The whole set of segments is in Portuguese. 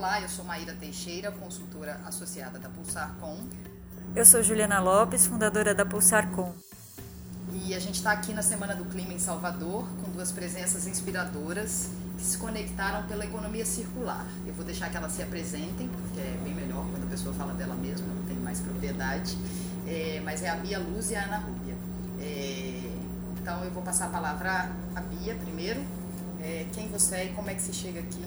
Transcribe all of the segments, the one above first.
Olá, eu sou Maíra Teixeira, consultora associada da Pulsarcom. Eu sou Juliana Lopes, fundadora da Pulsarcom. E a gente está aqui na Semana do Clima em Salvador com duas presenças inspiradoras que se conectaram pela economia circular. Eu vou deixar que elas se apresentem, porque é bem melhor quando a pessoa fala dela mesma, não tem mais propriedade. É, mas é a Bia Luz e a Ana Rúbia. É, então eu vou passar a palavra à Bia primeiro. É, quem você é e como é que você chega aqui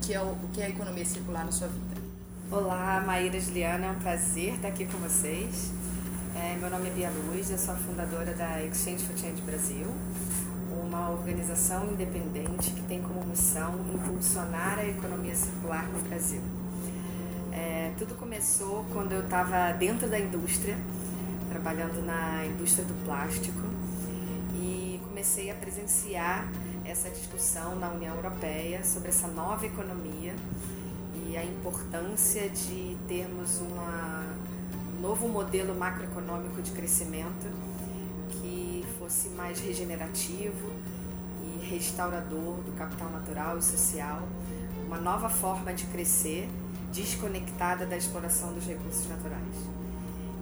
que é, o, que é a economia circular na sua vida? Olá, Maíra Juliana, é um prazer estar aqui com vocês. É, meu nome é Bia Luz, eu sou a fundadora da Exchange for Change Brasil, uma organização independente que tem como missão impulsionar a economia circular no Brasil. É, tudo começou quando eu estava dentro da indústria, trabalhando na indústria do plástico, e comecei a presenciar essa discussão na União Europeia sobre essa nova economia e a importância de termos uma, um novo modelo macroeconômico de crescimento que fosse mais regenerativo e restaurador do capital natural e social, uma nova forma de crescer desconectada da exploração dos recursos naturais.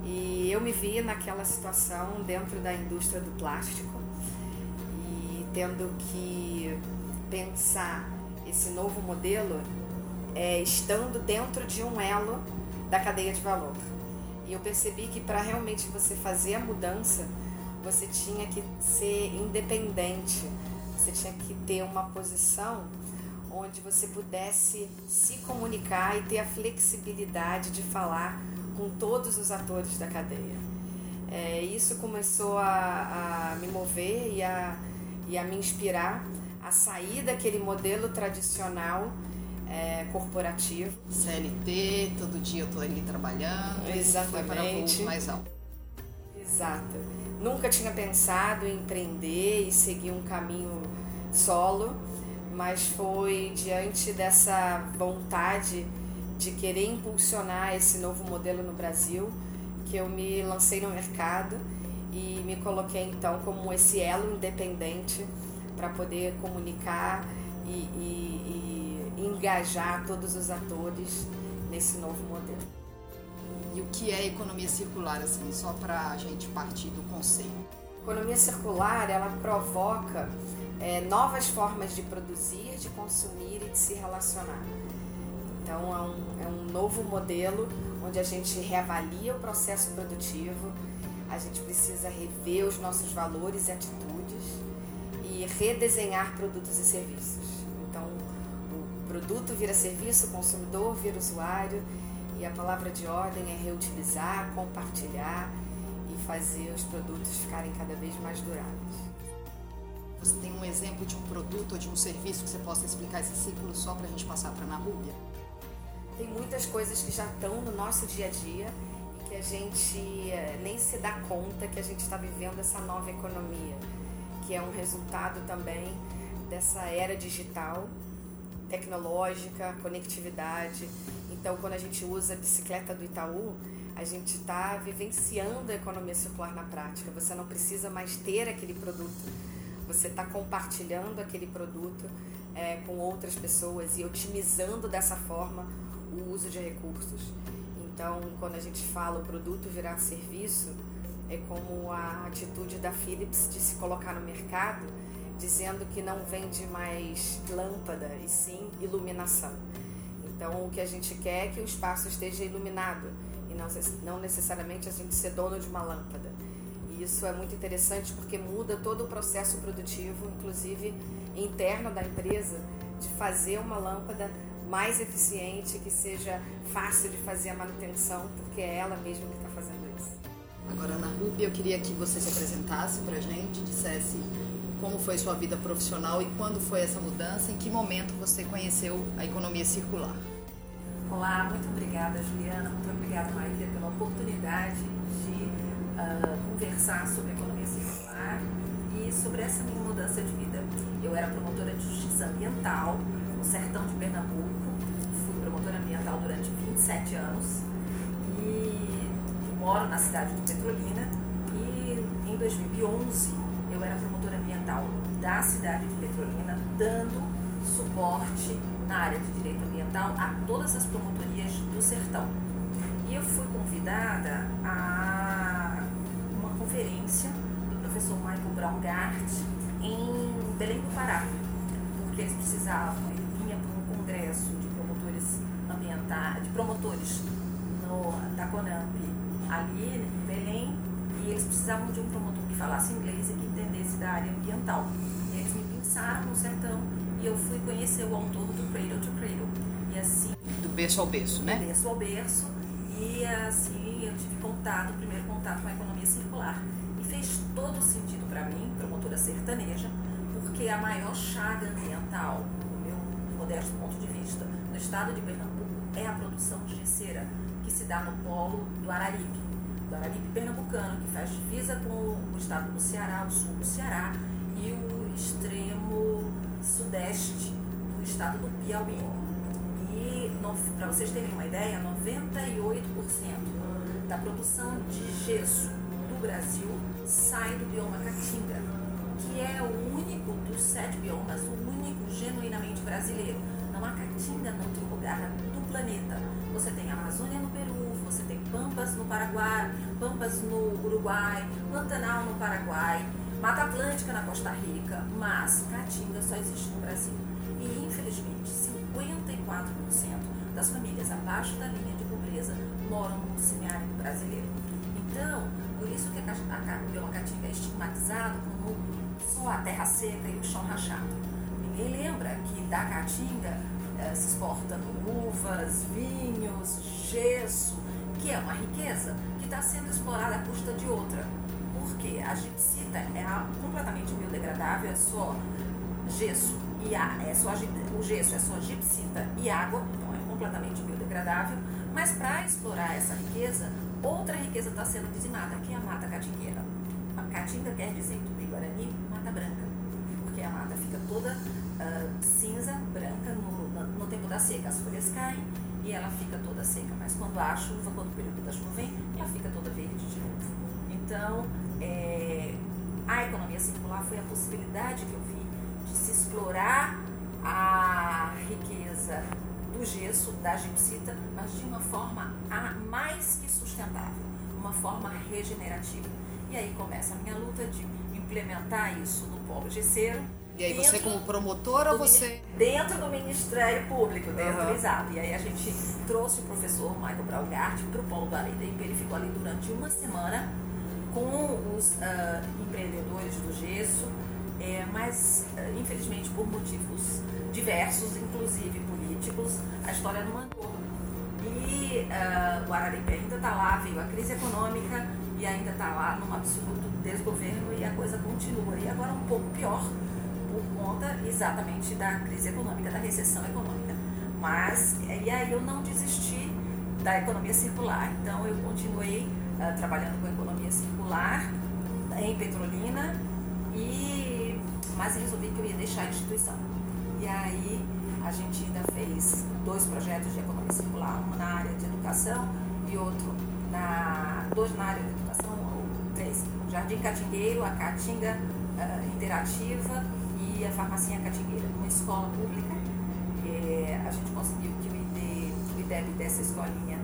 E eu me vi naquela situação dentro da indústria do plástico tendo que pensar esse novo modelo é, estando dentro de um elo da cadeia de valor. E eu percebi que para realmente você fazer a mudança, você tinha que ser independente, você tinha que ter uma posição onde você pudesse se comunicar e ter a flexibilidade de falar com todos os atores da cadeia. É, isso começou a, a, me mover e a, e a me inspirar a sair daquele modelo tradicional é, corporativo. CLT, todo dia eu tô ali trabalhando. Exatamente. Foi para mais alto. Exato. Nunca tinha pensado em empreender e seguir um caminho solo, mas foi diante dessa vontade de querer impulsionar esse novo modelo no Brasil que eu me lancei no mercado e me coloquei então como esse elo independente para poder comunicar e, e, e engajar todos os atores nesse novo modelo. E o que é economia circular, assim, só para a gente partir do conceito? Economia circular, ela provoca é, novas formas de produzir, de consumir e de se relacionar. Então, é um, é um novo modelo onde a gente reavalia o processo produtivo, a gente precisa rever os nossos valores e atitudes e redesenhar produtos e serviços. Então, o produto vira serviço, o consumidor vira usuário e a palavra de ordem é reutilizar, compartilhar e fazer os produtos ficarem cada vez mais duráveis. Você tem um exemplo de um produto ou de um serviço que você possa explicar esse ciclo só para a gente passar para a Ana Rúbia? Tem muitas coisas que já estão no nosso dia a dia a gente eh, nem se dá conta que a gente está vivendo essa nova economia, que é um resultado também dessa era digital, tecnológica, conectividade. Então, quando a gente usa a bicicleta do Itaú, a gente está vivenciando a economia circular na prática. Você não precisa mais ter aquele produto, você está compartilhando aquele produto é, com outras pessoas e otimizando dessa forma o uso de recursos. Então, quando a gente fala o produto virar serviço, é como a atitude da Philips de se colocar no mercado dizendo que não vende mais lâmpada e sim iluminação. Então, o que a gente quer é que o espaço esteja iluminado e não, necessariamente a gente ser dono de uma lâmpada. E isso é muito interessante porque muda todo o processo produtivo, inclusive interno da empresa, de fazer uma lâmpada mais eficiente, que seja fácil de fazer a manutenção, porque é ela mesma que está fazendo isso. Agora, Ana Rubia, eu queria que você se apresentasse para a gente, dissesse como foi sua vida profissional e quando foi essa mudança, em que momento você conheceu a economia circular. Olá, muito obrigada, Juliana, muito obrigada, Maíra, pela oportunidade de uh, conversar sobre economia circular e sobre essa minha mudança de vida. Eu era promotora de justiça ambiental no sertão de Pernambuco, fui promotora ambiental durante 27 anos e moro na cidade de Petrolina e em 2011 eu era promotora ambiental da cidade de Petrolina, dando suporte na área de direito ambiental a todas as promotorias do sertão. E eu fui convidada a uma conferência do professor Michael Braungart em Belém do Pará, porque eles precisavam, ele vinha para um congresso de ambientais, de promotores no, da Conamp ali em Belém, e eles precisavam de um promotor que falasse inglês e que entendesse da área ambiental. E eles me pensaram no sertão e eu fui conhecer o autor do Cradle to Cradle. E assim. Do berço ao berço, né? Do berço ao berço. E assim eu tive contato, o primeiro contato com a economia circular. E fez todo sentido para mim, promotora sertaneja, porque a maior chaga ambiental, do meu modesto ponto de vista, no estado de Pernambuco é a produção de cera que se dá no polo do Araripe, do Araripe pernambucano, que faz divisa com o estado do Ceará, o sul do Ceará e o extremo sudeste do estado do Piauí. E, para vocês terem uma ideia, 98% da produção de gesso do Brasil sai do bioma Caatinga, que é o único dos sete biomas, o único genuinamente brasileiro. Não há Caatinga em outro lugar do planeta. Você tem Amazônia no Peru, você tem Pampas no Paraguai, Pampas no Uruguai, Pantanal no Paraguai, Mata Atlântica na Costa Rica, mas Caatinga só existe no Brasil. E infelizmente 54% das famílias abaixo da linha de pobreza moram no semiárido brasileiro. Então, por isso que a, a, Caatinga é estigmatizado como só a terra seca e o chão rachado. Ninguém lembra que da Caatinga se exporta uvas, vinhos, gesso, que é uma riqueza que está sendo explorada à custa de outra porque a gipsita é completamente biodegradável, é só gesso e a, é só, o gesso é só gipsita e água, então é completamente biodegradável. Mas para explorar essa riqueza, outra riqueza está sendo dizimada, que é a mata catingueira. A caatinga quer dizer em tupi-guarani mata branca, porque a mata fica toda uh, cinza, branca no tempo da seca. As folhas caem e ela fica toda seca, mas quando há chuva, quando o período da chuva vem, ela fica toda verde de novo. Então, é, a economia circular foi a possibilidade que eu vi de se explorar a riqueza do gesso, da gipsita, mas de uma forma mais que sustentável, uma forma regenerativa. E aí começa a minha luta de implementar isso no polo gesseiro. E aí você como promotora ou você... Dentro do Ministério Público, dentro uhum. exato. E aí a gente trouxe o professor Michael Braugart para o polo da Areia e ele ficou ali durante uma semana com os uh, empreendedores do gesso, é, mas uh, infelizmente por motivos diversos, inclusive políticos, a história não andou. E uh, o Araripe ainda está lá, veio a crise econômica e ainda está lá num absoluto desgoverno e a coisa continua. E agora um pouco pior, por conta exatamente da crise econômica, da recessão econômica. Mas, e aí eu não desisti da economia circular, então eu continuei uh, trabalhando com economia circular em Petrolina, e, mas resolvi que eu ia deixar a instituição. E aí a gente ainda fez dois projetos de economia circular, um na área de educação e outro na. dois na área de educação, ou três. Jardim Catingueiro, a Caatinga uh, Interativa a Farmacinha Catingueira, numa escola pública. É, a gente conseguiu que o, ID, o IDEB dessa escolinha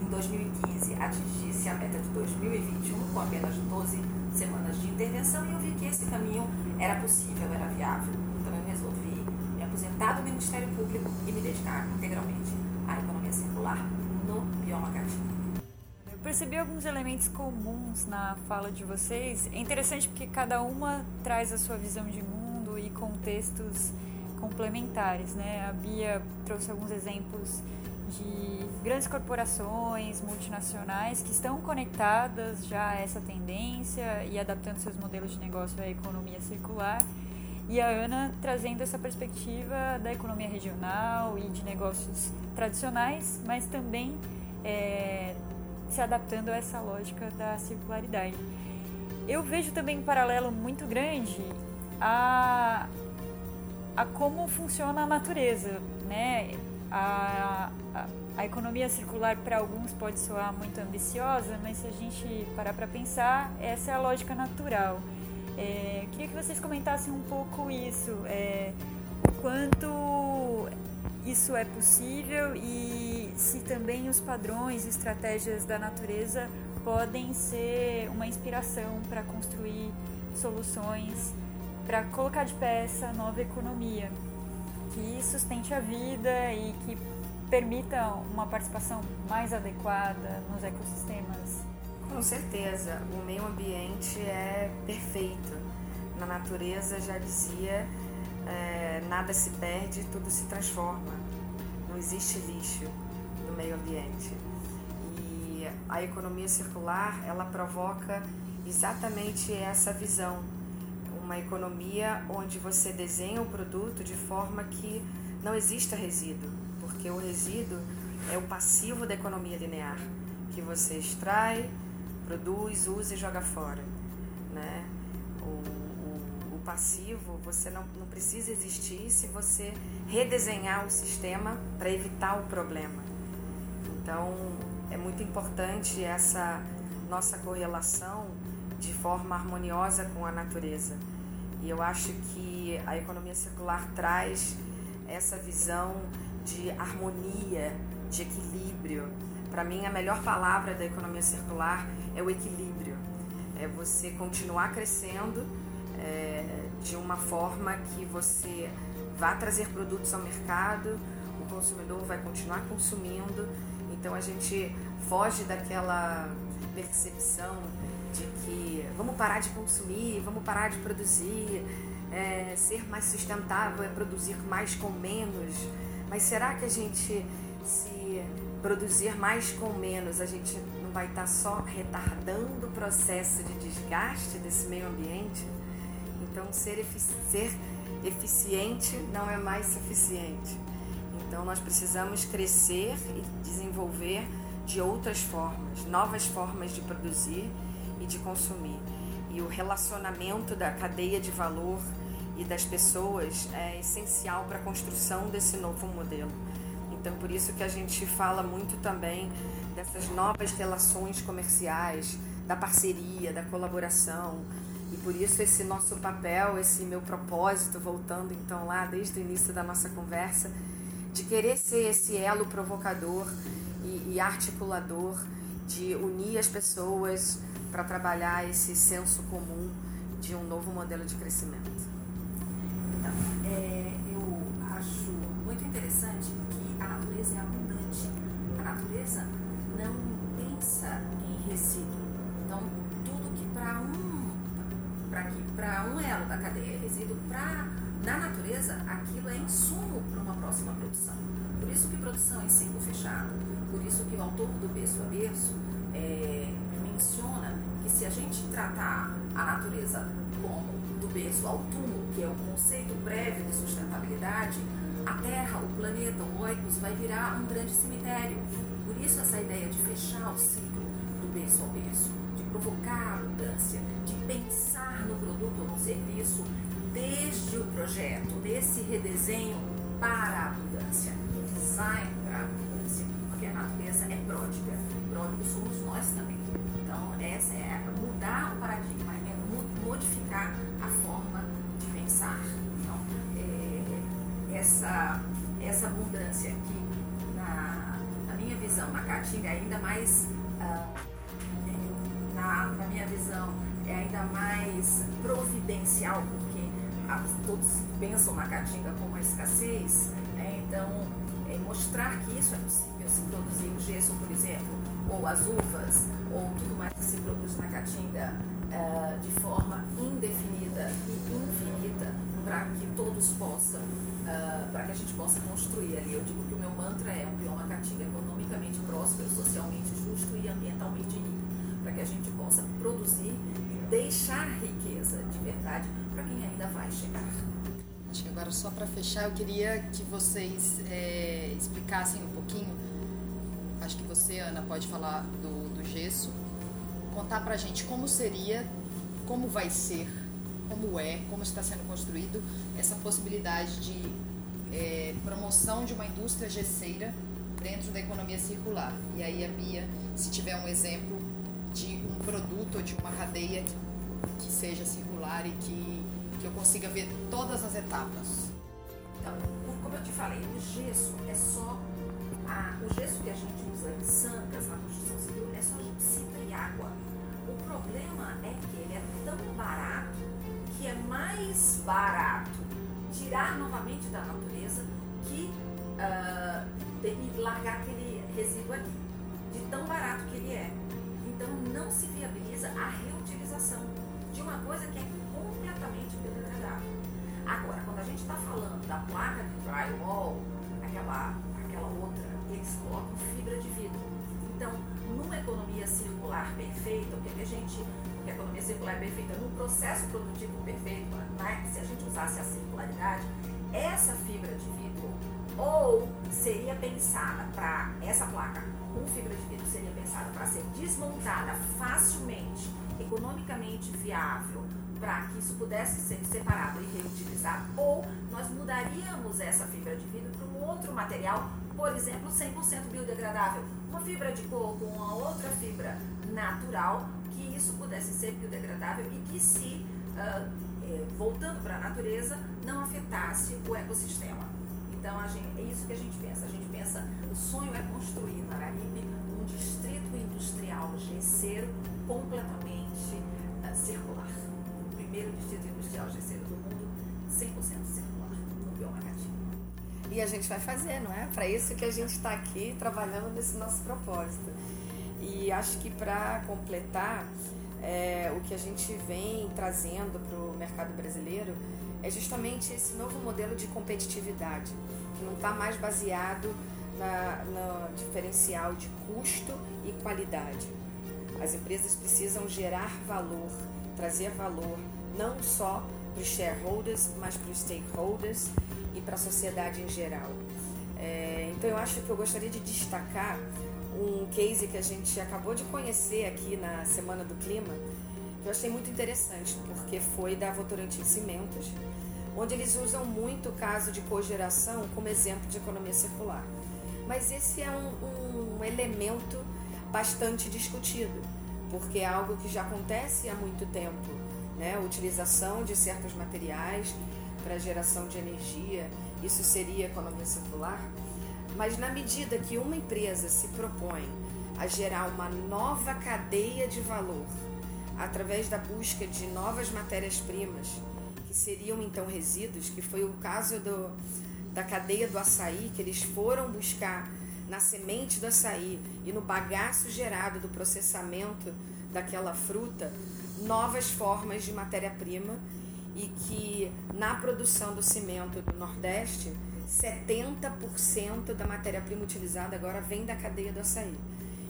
em 2015 atingisse a meta de 2021 com apenas 12 semanas de intervenção e eu vi que esse caminho era possível, era viável. Então eu resolvi me aposentar do Ministério Público e me dedicar integralmente à economia circular no bioma. Eu percebi alguns elementos comuns na fala de vocês. É interessante porque cada uma traz a sua visão de mundo contextos complementares, né? A Bia trouxe alguns exemplos de grandes corporações multinacionais que estão conectadas já a essa tendência e adaptando seus modelos de negócio à economia circular. E a Ana trazendo essa perspectiva da economia regional e de negócios tradicionais, mas também é, se adaptando a essa lógica da circularidade. Eu vejo também um paralelo muito grande a, a como funciona a natureza, né? a, a, a economia circular para alguns pode soar muito ambiciosa, mas se a gente parar para pensar, essa é a lógica natural. É, queria que vocês comentassem um pouco isso, é, quanto isso é possível e se também os padrões e estratégias da natureza podem ser uma inspiração para construir soluções para colocar de pé essa nova economia que sustente a vida e que permita uma participação mais adequada nos ecossistemas. Com certeza, o meio ambiente é perfeito. Na natureza já dizia, é, nada se perde, tudo se transforma. Não existe lixo no meio ambiente. E a economia circular, ela provoca exatamente essa visão. Uma economia onde você desenha o produto de forma que não exista resíduo, porque o resíduo é o passivo da economia linear, que você extrai, produz, usa e joga fora. Né? O, o, o passivo, você não, não precisa existir se você redesenhar o sistema para evitar o problema. Então, é muito importante essa nossa correlação de forma harmoniosa com a natureza. E eu acho que a economia circular traz essa visão de harmonia, de equilíbrio. Para mim, a melhor palavra da economia circular é o equilíbrio. É você continuar crescendo é, de uma forma que você vá trazer produtos ao mercado, o consumidor vai continuar consumindo. Então a gente foge daquela percepção de que vamos parar de consumir, vamos parar de produzir, é, ser mais sustentável é produzir mais com menos. Mas será que a gente, se produzir mais com menos, a gente não vai estar só retardando o processo de desgaste desse meio ambiente? Então, ser, efici ser eficiente não é mais suficiente. Então, nós precisamos crescer e desenvolver de outras formas, novas formas de produzir e de consumir. E o relacionamento da cadeia de valor e das pessoas é essencial para a construção desse novo modelo. Então, por isso que a gente fala muito também dessas novas relações comerciais, da parceria, da colaboração. E por isso esse nosso papel, esse meu propósito, voltando então lá desde o início da nossa conversa, de querer ser esse elo provocador e, e articulador, de unir as pessoas para trabalhar esse senso comum de um novo modelo de crescimento. Então, é, eu acho muito interessante que a natureza é abundante. A natureza não pensa em resíduo. Então, tudo que para um para que para um elo da cadeia é resíduo, para na natureza aquilo é insumo para uma próxima produção. Por isso que produção em ciclo fechado, por isso que o autor do berço a berço é, menciona se a gente tratar a natureza como do berço ao túmulo, que é o conceito prévio de sustentabilidade, a Terra, o planeta, o oikos, vai virar um grande cemitério. Por isso essa ideia de fechar o ciclo do berço ao berço, de provocar a mudança, de pensar no produto ou no serviço desde o projeto, desse redesenho para a mudança, o design para a mudança, porque a natureza é pródiga, pródigos somos nós também. Então, essa é mudar o paradigma, é modificar a forma de pensar. Então, é, essa, essa abundância que, na, na minha visão, na Caatinga, é ainda mais, uh, na, na minha visão, é ainda mais providencial, porque todos pensam na Caatinga como a escassez, né? então, é mostrar que isso é possível se produzir o gesso, por exemplo, ou as uvas, ou tudo mais que se produz na Caatinga uh, de forma indefinida e infinita, para que todos possam, uh, para que a gente possa construir ali. Eu digo que o meu mantra é um bioma Caatinga economicamente próspero, socialmente justo e ambientalmente rico, para que a gente possa produzir e deixar riqueza de verdade para quem ainda vai chegar. Acho que agora, só para fechar, eu queria que vocês é, explicassem um pouquinho acho que você, Ana, pode falar do, do gesso, contar pra gente como seria, como vai ser, como é, como está sendo construído essa possibilidade de é, promoção de uma indústria gesseira dentro da economia circular. E aí a Bia, se tiver um exemplo de um produto ou de uma cadeia que, que seja circular e que, que eu consiga ver todas as etapas. Então, como eu te falei, o gesso é só. A, o gesso que a gente usa em Sancas, na construção civil, é só gipsita e água. O problema é que ele é tão barato que é mais barato tirar novamente da natureza que uh, e largar aquele resíduo ali, de tão barato que ele é. Então não se viabiliza a reutilização de uma coisa que é completamente biodegradável. Agora, quando a gente está falando da placa de drywall, aquela, aquela outra, eles colocam fibra de vidro. Então, numa economia circular perfeita, o que a gente, porque a economia circular é perfeita, num processo produtivo perfeito, né, se a gente usasse a circularidade, essa fibra de vidro ou seria pensada para essa placa com fibra de vidro seria pensada para ser desmontada facilmente, economicamente viável, para que isso pudesse ser separado e reutilizado, ou nós mudaríamos essa fibra de vidro para um outro material, por exemplo, 100% biodegradável, uma fibra de coco, uma outra fibra natural, que isso pudesse ser biodegradável e que se uh, voltando para a natureza não afetasse o ecossistema. Então, gente, é isso que a gente pensa. A gente pensa, o sonho é construir na Araripe um distrito industrial gesseiro completamente uh, circular. O primeiro distrito industrial gesseiro do mundo 100% circular, no biomarketing. E a gente vai fazer, não é? Para isso que a gente está aqui trabalhando nesse nosso propósito. E acho que para completar, é, o que a gente vem trazendo para o mercado brasileiro é justamente esse novo modelo de competitividade, que não está mais baseado na, no diferencial de custo e qualidade. As empresas precisam gerar valor, trazer valor não só para os shareholders, mas para os stakeholders e para a sociedade em geral. É, então eu acho que eu gostaria de destacar um case que a gente acabou de conhecer aqui na Semana do Clima, que eu achei muito interessante, porque foi da Votorantim Cimentos, onde eles usam muito o caso de cogeração como exemplo de economia circular. Mas esse é um, um elemento bastante discutido, porque é algo que já acontece há muito tempo, né? Utilização de certos materiais para geração de energia, isso seria economia circular? Mas na medida que uma empresa se propõe a gerar uma nova cadeia de valor através da busca de novas matérias-primas, que seriam então resíduos, que foi o caso do, da cadeia do açaí, que eles foram buscar na semente do açaí e no bagaço gerado do processamento daquela fruta novas formas de matéria-prima e que na produção do cimento do Nordeste 70% da matéria-prima utilizada agora vem da cadeia do açaí.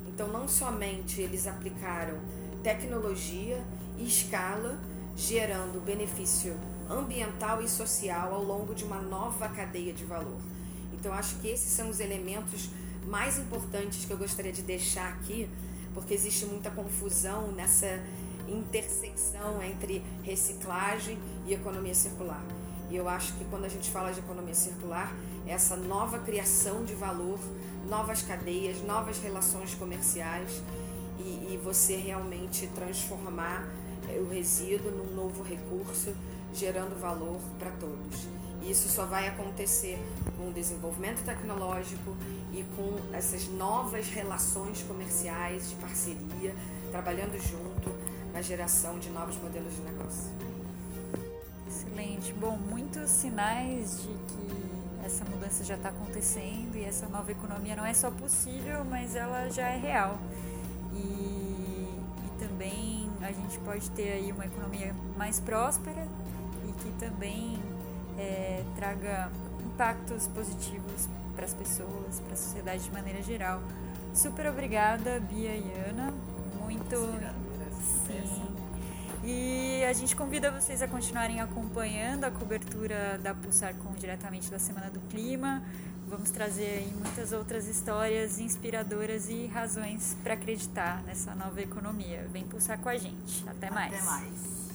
Então, não somente eles aplicaram tecnologia e escala, gerando benefício ambiental e social ao longo de uma nova cadeia de valor. Então, acho que esses são os elementos mais importantes que eu gostaria de deixar aqui, porque existe muita confusão nessa intersecção entre reciclagem e economia circular. E eu acho que quando a gente fala de economia circular, é essa nova criação de valor, novas cadeias, novas relações comerciais e, e você realmente transformar eh, o resíduo num novo recurso, gerando valor para todos. E isso só vai acontecer com o desenvolvimento tecnológico e com essas novas relações comerciais de parceria, trabalhando junto na geração de novos modelos de negócio. Excelente. Bom, muitos sinais de que essa mudança já está acontecendo e essa nova economia não é só possível, mas ela já é real. E, e também a gente pode ter aí uma economia mais próspera e que também é, traga impactos positivos para as pessoas, para a sociedade de maneira geral. Super obrigada, Bia e Ana. Muito. E a gente convida vocês a continuarem acompanhando a cobertura da Pulsarcom diretamente da Semana do Clima. Vamos trazer aí muitas outras histórias inspiradoras e razões para acreditar nessa nova economia. Vem pulsar com a gente. Até mais. Até mais.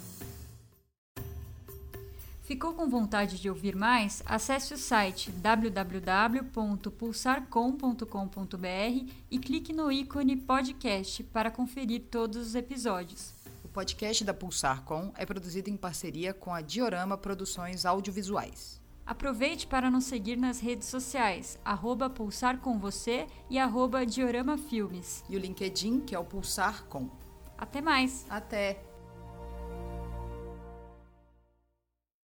Ficou com vontade de ouvir mais? Acesse o site www.pulsarcom.com.br e clique no ícone podcast para conferir todos os episódios podcast da Pulsar Com é produzido em parceria com a Diorama Produções Audiovisuais. Aproveite para nos seguir nas redes sociais, arroba Pulsar com você e arroba Diorama Filmes. E o LinkedIn, que é o Pulsar Com. Até mais! Até!